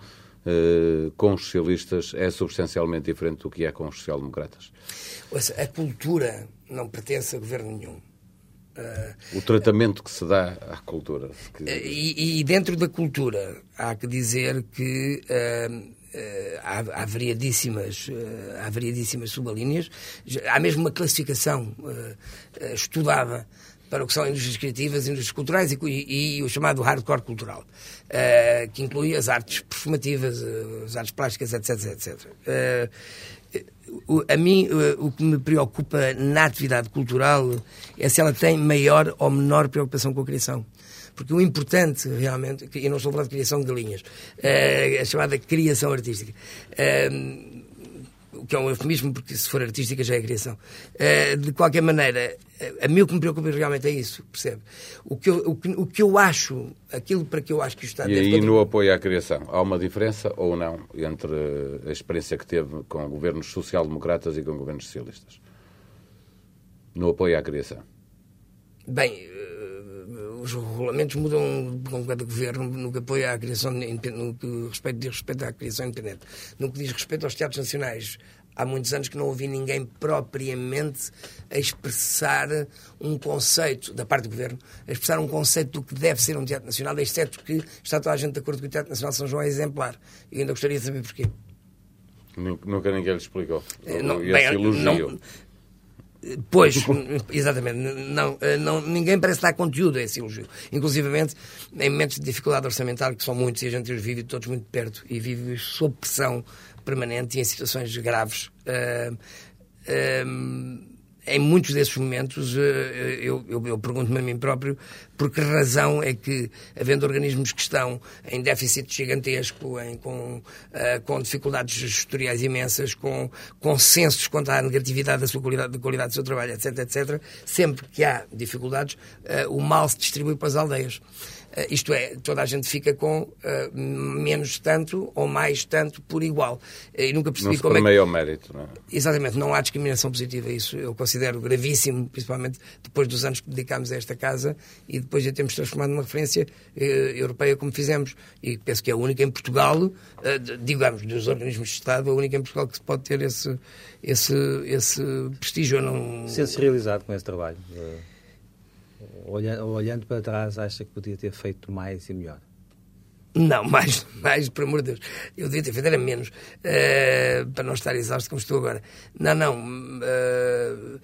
com os socialistas é substancialmente diferente do que é com os social-democratas? A cultura não pertence a governo nenhum o tratamento que se dá à cultura. Que... E, e, dentro da cultura há que dizer que uh, uh, há, há, variadíssimas, uh, há variadíssimas subalíneas. Há mesmo uma classificação estudada para o que são indústrias criativas, indústrias culturais e, e, e o chamado hardcore cultural, que inclui as artes performativas, as artes plásticas, etc. etc a mim, o que me preocupa na atividade cultural é se ela tem maior ou menor preocupação com a criação. Porque o importante, realmente, e não estou a falar de criação de galinhas, é a chamada criação artística. É, o que é um eufemismo, porque se for artística já é criação. Uh, de qualquer maneira, a mim o que me preocupa realmente é isso, percebe? O que, eu, o, que, o que eu acho, aquilo para que eu acho que o Estado... E aí no apoio à criação, há uma diferença ou não entre a experiência que teve com governos social-democratas e com governos socialistas? No apoio à criação. Bem, eh, os regulamentos mudam com cada governo no que apoia à criação, no que respeito, diz respeito à criação independente. No que diz respeito aos teatros nacionais, há muitos anos que não ouvi ninguém propriamente a expressar um conceito, da parte do governo, a expressar um conceito do que deve ser um teatro nacional, exceto que está toda a gente de acordo que o Teatro Nacional de São João é exemplar. E ainda gostaria de saber porquê. Nunca ninguém lhe explicou. Eh, não, bem. Não, Pois, exatamente. Não, não, ninguém parece dar conteúdo a esse elogio. Inclusive, em momentos de dificuldade orçamental, que são muitos e a gente os vive todos muito perto e vive sob pressão permanente e em situações graves. Uh, uh, em muitos desses momentos, eh, eu, eu, eu pergunto-me a mim próprio por que razão é que, havendo organismos que estão em déficit gigantesco, em, com, uh, com dificuldades gestoriais imensas, com consensos quanto à negatividade da sua qualidade, da qualidade do seu trabalho, etc., etc., sempre que há dificuldades, uh, o mal se distribui para as aldeias. Uh, isto é, toda a gente fica com uh, menos tanto ou mais tanto por igual. Uh, e nunca percebi não como é. Que... ao mérito, não é? Exatamente, não há discriminação positiva. Isso eu considero gravíssimo, principalmente depois dos anos que dedicámos a esta casa e depois de a termos transformado numa referência europeia como fizemos. E penso que é a única em Portugal, digamos, dos organismos de Estado, a única em Portugal que se pode ter esse, esse, esse prestígio. Não... Sente-se realizado com esse trabalho? Olhando, olhando para trás, acha que podia ter feito mais e melhor? Não, mais, mais, por amor de Deus. Eu devia ter feito era menos, uh, para não estar exausto como estou agora. Não, não. Uh,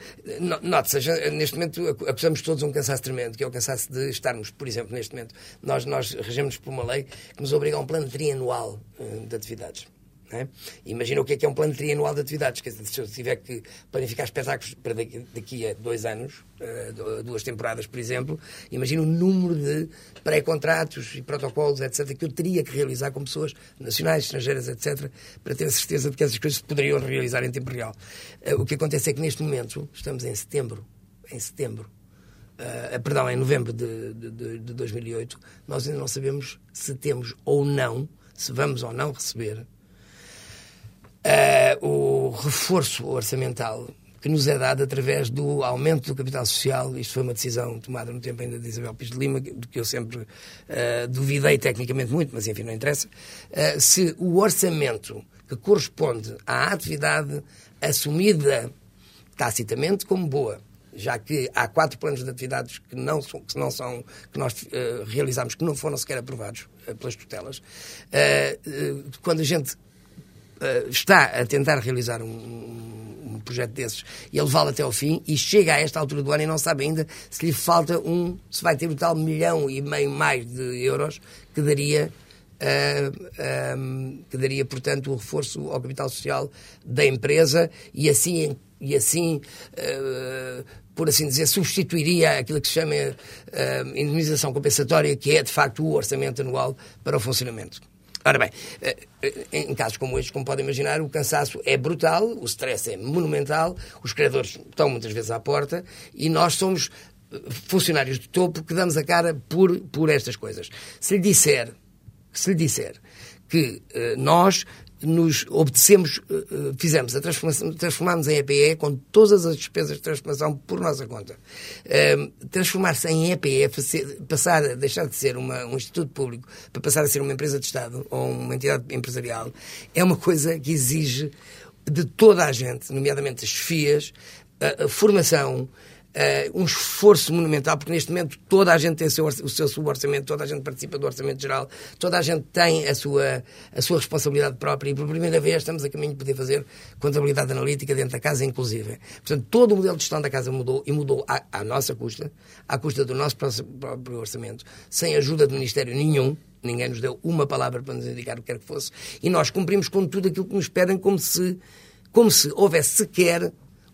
Note-se, neste momento acusamos todos um cansaço tremendo, que é o cansaço de estarmos, por exemplo, neste momento, nós, nós regemos por uma lei que nos obriga a um plano trianual uh, de atividades. É? Imagina o que é que é um plano trianual de atividades. Dizer, se eu tiver que planificar espetáculos para daqui, a dois anos, uh, duas temporadas, por exemplo, imagina o número de pré-contratos e protocolos, etc., que eu teria que realizar com pessoas nacionais, estrangeiras, etc., para ter a certeza de que essas coisas se poderiam realizar em tempo real. Uh, o que acontece é que neste momento, estamos em setembro, em setembro, uh, perdão, em novembro de, de, de 2008, nós ainda não sabemos se temos ou não, se vamos ou não receber uh, o reforço orçamental que nos é dado através do aumento do capital social. Isto foi uma decisão tomada no tempo ainda de Isabel Pires de Lima, do que eu sempre uh, duvidei tecnicamente muito, mas enfim, não interessa. Uh, se o orçamento que corresponde à atividade assumida tacitamente como boa, já que há quatro planos de atividades que não que não são que nós uh, realizamos que não foram sequer aprovados pelas tutelas, quando a gente está a tentar realizar um, um projeto desses e a levá-lo até ao fim e chega a esta altura do ano e não sabe ainda se lhe falta um, se vai ter o tal milhão e meio mais de euros que daria Uh, eh, um, eh, que daria, portanto, o reforço ao capital social da empresa e assim, e assim uh, por assim dizer, substituiria aquilo que se chama uh, indemnização compensatória, que é, de facto, o orçamento anual para o funcionamento. Ora bem, eh, eh, em casos como estes, como podem imaginar, o cansaço é brutal, o stress é monumental, os credores estão muitas vezes à porta e nós somos eh, funcionários de topo que damos a cara por, por estas coisas. Se lhe disser, se lhe disser que nós nos obedecemos, eh, eh, fizemos a transformação, transformámos em EPE com todas as despesas de transformação por nossa conta. Ehm, transformar-se em EPE, passar, deixar de ser uma, um instituto público para passar a ser uma empresa de Estado ou uma entidade empresarial, é uma coisa que exige de toda a gente, nomeadamente as FIAs, a, a formação, um esforço monumental, porque neste momento toda a gente tem o seu, o seu suborçamento, toda a gente participa do orçamento geral, toda a gente tem a sua, a sua responsabilidade própria e por primeira vez estamos a caminho de poder fazer contabilidade analítica dentro da casa, inclusive. Portanto, todo o modelo de gestão da casa mudou e mudou à, à nossa custa, à custa do nosso próprio orçamento, sem ajuda de Ministério nenhum. Ninguém nos deu uma palavra para nos indicar o que quer que fosse. E nós cumprimos com tudo aquilo que nos pedem, como se, como se houvesse sequer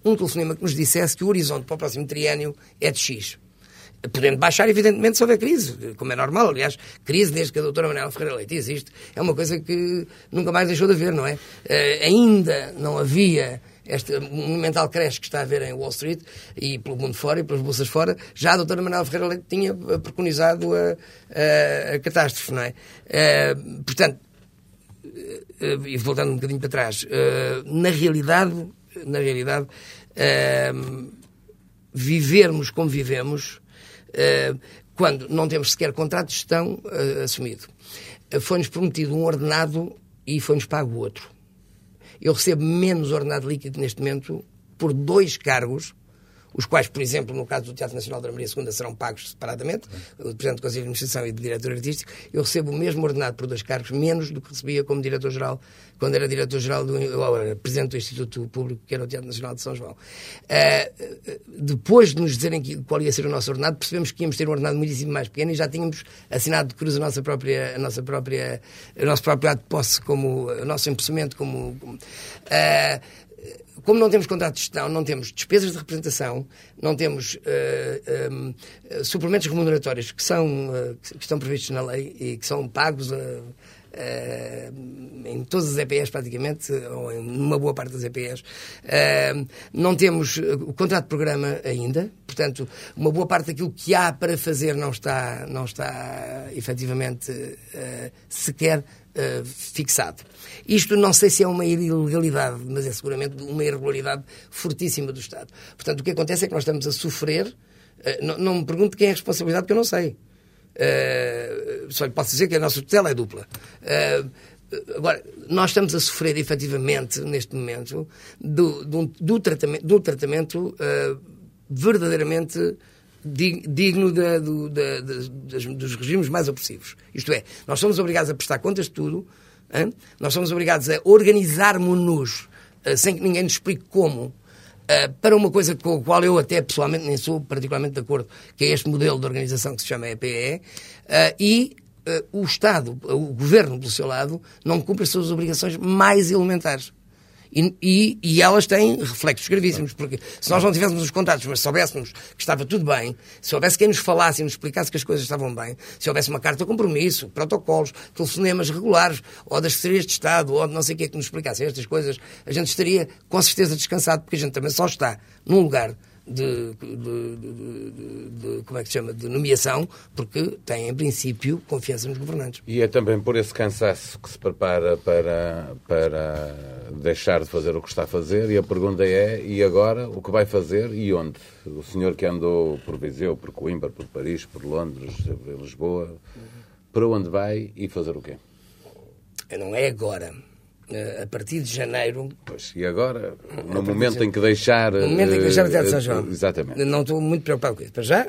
um telefonema que nos dissesse que o horizonte para o próximo triênio é de X. Podendo baixar, evidentemente, se houver crise, como é normal. Aliás, crise, desde que a doutora Manuela Ferreira Leite existe, é uma coisa que nunca mais deixou de haver, não é? Uh, ainda não havia este monumental creche que está a haver em Wall Street e pelo mundo fora e pelas bolsas fora, já a doutora Manuela Ferreira Leite tinha preconizado a, a, a catástrofe, não é? Uh, portanto, e voltando um bocadinho para trás, na realidade, na realidade, uh, vivermos como vivemos uh, quando não temos sequer contrato de gestão uh, assumido. Uh, foi-nos prometido um ordenado e foi-nos pago outro. Eu recebo menos ordenado líquido neste momento por dois cargos os quais, por exemplo, no caso do Teatro Nacional da Maria II, serão pagos separadamente, o Presidente do Conselho de Administração e do Diretor Artístico, eu recebo o mesmo ordenado por dois cargos, menos do que recebia como Diretor-Geral, quando era Diretor-Geral do, ou era Presidente do Instituto Público, que era o Teatro Nacional de São João. Uh, depois de nos dizerem qual ia ser o nosso ordenado, percebemos que íamos ter um ordenado muitíssimo mais pequeno e já tínhamos assinado de cruz a nossa própria, a nossa própria, o nosso próprio ato de posse como, o nosso empressamento como, como uh, como não temos contrato de gestão, não temos despesas de representação, não temos uh, eh, um, eh, suplementos remuneratórios que, são, uh, que estão previstos na lei e que são pagos uh, em todas as EPS praticamente, ou em uma boa parte das EPS. não temos o contrato de programa ainda, portanto, uma boa parte daquilo que há para fazer não está, não está efetivamente sequer uh, fixado. Isto não sei se é uma ilegalidade, mas é seguramente uma irregularidade fortíssima do Estado. Portanto, o que acontece é que nós estamos a sofrer. Uh, não, não, me pergunte quem é a responsabilidade, porque eu não sei. Uh, só lhe posso dizer que a nossa tutela é dupla. Agora, nós estamos a sofrer efetivamente, neste momento, do, do, do tratamento, do tratamento verdadeiramente digno da, do, da, dos regimes mais opressivos. Isto é, nós somos obrigados a prestar contas de tudo, hein? nós somos obrigados a organizarmos-nos uh, sem que ninguém nos explique como, uh, para uma coisa com a qual eu até pessoalmente nem sou particularmente de acordo, que é este modelo de organização que se chama EPE, uh, eh, e o Estado, o Governo, pelo seu lado, não cumpre as suas obrigações mais elementares. E, e, e, elas têm reflexos gravíssimos, porque se nós não tivéssemos os contatos, mas soubéssemos que estava tudo bem, se houvesse quem nos falasse e nos explicasse que as coisas estavam bem, se houvesse uma carta de compromisso, protocolos, telefonemas regulares, ou das secretarias de Estado, ou de não sei o que que nos explicasse estas coisas, a gente estaria com certeza descansado, porque a gente também só está num lugar de, de, de, de, como é que se chama, de nomeação, porque tem, em princípio, confiança nos governantes. E é também por esse cansaço que se prepara para, para deixar de fazer o que está a fazer, e a pergunta é, e agora, o que vai fazer e onde? O senhor que andou por Viseu, por Coimbra, por Paris, por Londres, por Lisboa, para onde vai e fazer o quê? Não é agora a partir de janeiro. Pois, e agora, no momento de... em que deixar. No momento em que deixar o Teatro de São João. Eh, exatamente. Não estou muito preocupado com isso. Para já,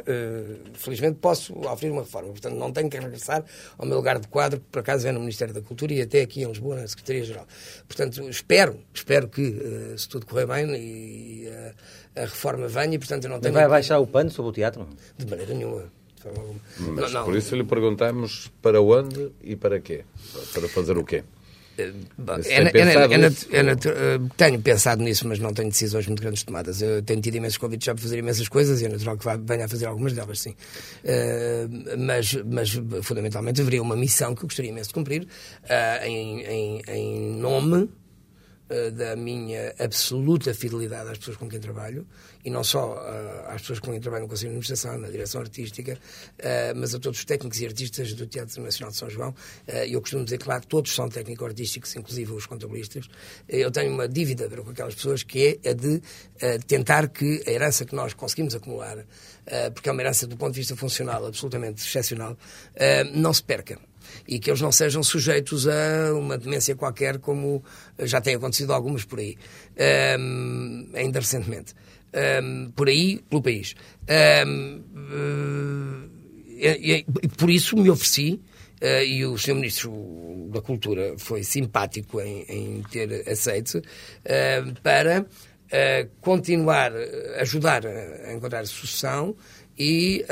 felizmente, posso oferecer uma reforma. Portanto, não tenho que regressar ao meu lugar de quadro, que por acaso é no Ministério da Cultura e até aqui em Lisboa, na Secretaria-Geral. Portanto, espero, espero que, se tudo correr bem e uh, a reforma venha, e, portanto, eu não tenho. Mas vai baixar o pano sobre o teatro? De maneira nenhuma. Mas não, não. por isso lhe perguntamos para onde e para quê? Para fazer o quê? Tenho pensado nisso, mas não tenho decisões muito grandes tomadas. Eu tenho tido imensos convites já para fazer imensas coisas e é natural que venha a fazer algumas delas, sim. Uh, mas, mas, fundamentalmente, haveria uma missão que eu gostaria imenso de cumprir uh, em, em, em nome da minha absoluta fidelidade às pessoas com quem trabalho, e não só uh, às pessoas com quem trabalho no Conselho de Administração, na direção artística, uh, mas a todos os técnicos e artistas do Teatro Nacional de São João. E eu costumo dizer, claro, todos são técnico-artísticos, inclusive os contabilistas. Eu tenho uma dívida com aquelas pessoas que é a de tentar que a herança que nós conseguimos acumular, porque é uma herança do ponto de vista funcional absolutamente excepcional, não se perca e que eles não sejam sujeitos a uma demência qualquer, como já tem acontecido algumas por aí, um, ainda recentemente. Um, por aí, pelo país. Um, e, e, por isso me ofereci, uh, e o Sr. Ministro da Cultura foi simpático em, em ter aceito, uh, para uh, continuar, ajudar a encontrar sucessão e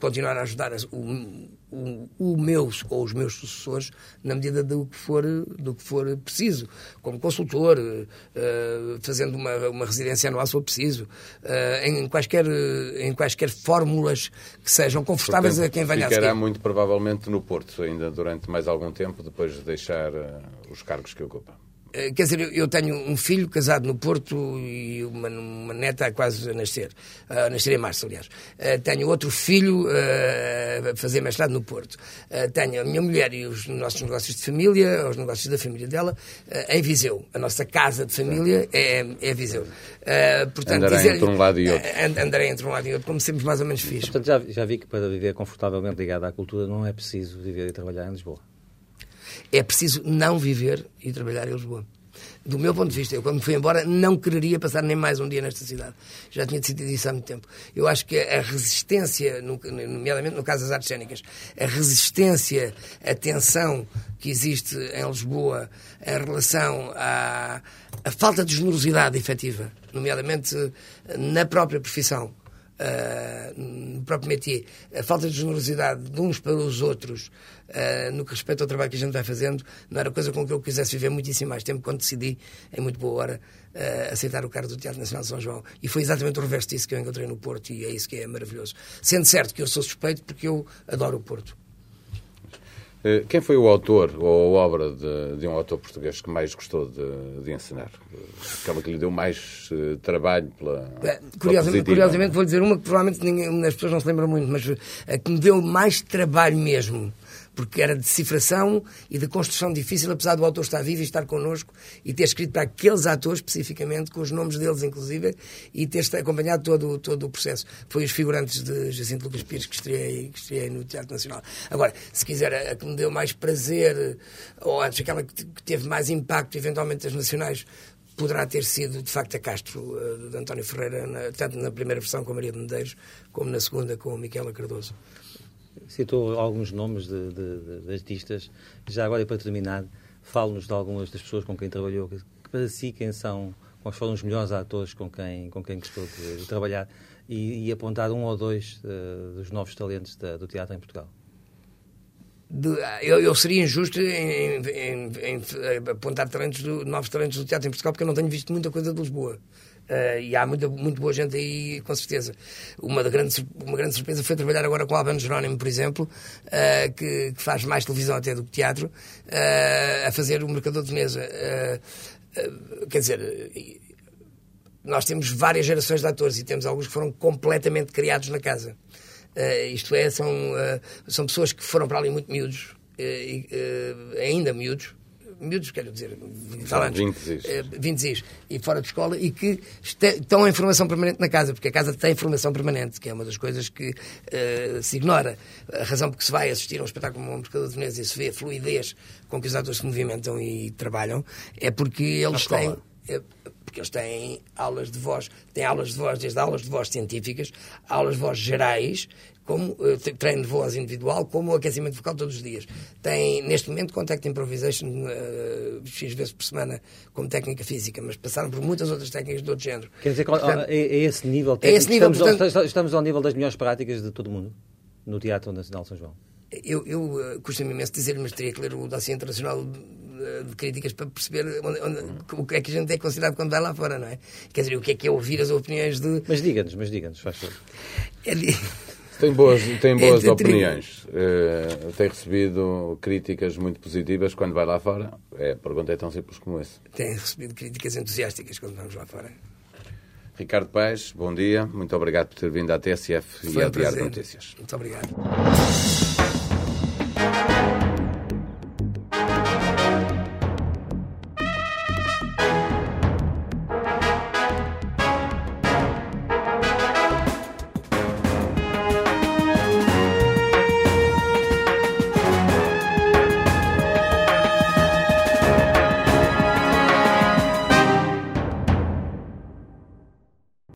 continuar a ajudar o, o, o, meus ou os meus sucessores na medida do que for, do que for preciso, como consultor, uh, fazendo uma, uma residência anual se for preciso, uh, em, quaisquer, em quaisquer fórmulas que sejam confortáveis Portanto, a quem venha a seguir. Ficará muito provavelmente no Porto ainda durante mais algum tempo, depois de deixar uh, os cargos que ocupa. Quer dizer, eu tenho um filho casado no Porto e uma, uma neta quase a nascer, a nascer em março, aliás. Tenho outro filho a fazer mestrado no Porto. Tenho a minha mulher e os nossos negócios de família, os negócios da família dela, em Viseu. A nossa casa de família é, é Viseu. Portanto, andarei dizer, entre um lado e outro. Andarei entre um lado e outro, como sempre mais ou menos fiz. Portanto, já, já vi que para viver confortavelmente ligado à cultura não é preciso viver e trabalhar em Lisboa. É preciso não viver e trabalhar em Lisboa. Do meu ponto de vista, eu quando fui embora não quereria passar nem mais um dia nesta cidade. Já tinha decidido isso há muito tempo. Eu acho que a resistência, nomeadamente no caso das artes cênicas, a resistência, a tensão que existe em Lisboa em relação à, à falta de generosidade efetiva, nomeadamente na própria profissão, uh, no próprio métier, a falta de generosidade de uns para os outros uh, no que respeita ao trabalho que a gente vai fazendo, não era coisa com que eu quisesse viver muitíssimo mais tempo quando decidi, em muito boa hora, uh, aceitar o cargo do Teatro Nacional de São João. E foi exatamente o reverso disso que eu encontrei no Porto e é isso que é maravilhoso. Sendo certo que eu sou suspeito porque eu adoro o Porto. Eh, quem foi o autor ou a obra de, de um autor português que mais gostou de, de ensinar? Aquela que lhe deu mais uh, trabalho pela. É, curiosamente, pela curiosamente vou dizer uma que provavelmente ninguém, as pessoas não se lembram muito, mas a que me deu mais trabalho mesmo porque era de decifração e de construção difícil, apesar do autor estar vivo e estar connosco e ter escrito para aqueles atores especificamente, com os nomes deles inclusive, e ter acompanhado todo, todo o processo. Foi os figurantes de Jacinto Lucas Pires que estreiei, que estreiei no Teatro Nacional. Agora, se quiser, a, que me deu mais prazer, ou antes, aquela que teve mais impacto, eventualmente, das nacionais, poderá ter sido, de facto, a Castro, de António Ferreira, tanto na primeira versão com a Maria de Medeiros, como na segunda com a Miquela Cardoso citou alguns nomes de, de, de artistas. Já agora, para terminar, fale-nos de algumas das pessoas com quem trabalhou. Que, para si, quem são, quais foram os melhores atores com quem, com quem gostou de, de trabalhar e, e, apontar um ou dois uh, dos novos talentos da, do teatro em Portugal. De, eu, eu, seria injusto em, em, em, apontar talentos do, novos talentos do teatro em Portugal porque eu não tenho visto muita coisa de Lisboa. Uh, e há muita, muito boa gente aí, com certeza. Uma, grande, uma grande surpresa foi trabalhar agora com o Albano Jerónimo, por exemplo, uh, que, que, faz mais televisão até do que teatro, uh, a fazer o Mercador de Veneza. quer dizer, nós temos várias gerações de atores e temos alguns que foram completamente criados na casa. isto é, são, são pessoas que foram para ali muito miúdos, ainda miúdos, miúdos, quero dizer, falantes, 20 uh, e fora de escola, e que estão em formação permanente na casa, porque a casa tem formação permanente, que é uma das coisas que uh, se ignora. A razão por que se vai assistir a um espetáculo como o Mercado de Veneza e se vê a fluidez com que os atores se movimentam e trabalham, é porque eles têm. É, porque eles têm aulas de voz, têm aulas de voz, desde aulas de voz científicas, aulas de voz gerais, como uh, treino de voz individual, como aquecimento vocal todos os dias. Tem, neste momento, Contact Improvisation uh, X vezes por semana como técnica física, mas passaram por muitas outras técnicas de outro género. Quer dizer, portanto, é, é, esse nível técnico? É esse nível, estamos, portanto... ao, estamos ao nível das melhores práticas de todo o mundo, no Teatro Nacional de São João? eu, eu uh, custa-me imenso dizer, mas teria que ler o dossiê internacional de críticas para perceber onde, onde, o que é que a gente é considerado quando vai lá fora, não é? Quer dizer, o que é que é ouvir as opiniões de. Mas diga-nos, mas diga-nos, faz favor. É de... Tem boas, tem boas é opiniões. Uh, tem recebido críticas muito positivas quando vai lá fora? É, a pergunta é tão simples como essa. Tem recebido críticas entusiásticas quando vamos lá fora. Ricardo Paes, bom dia. Muito obrigado por ter vindo à TSF Foi e à Diário Notícias. Muito obrigado.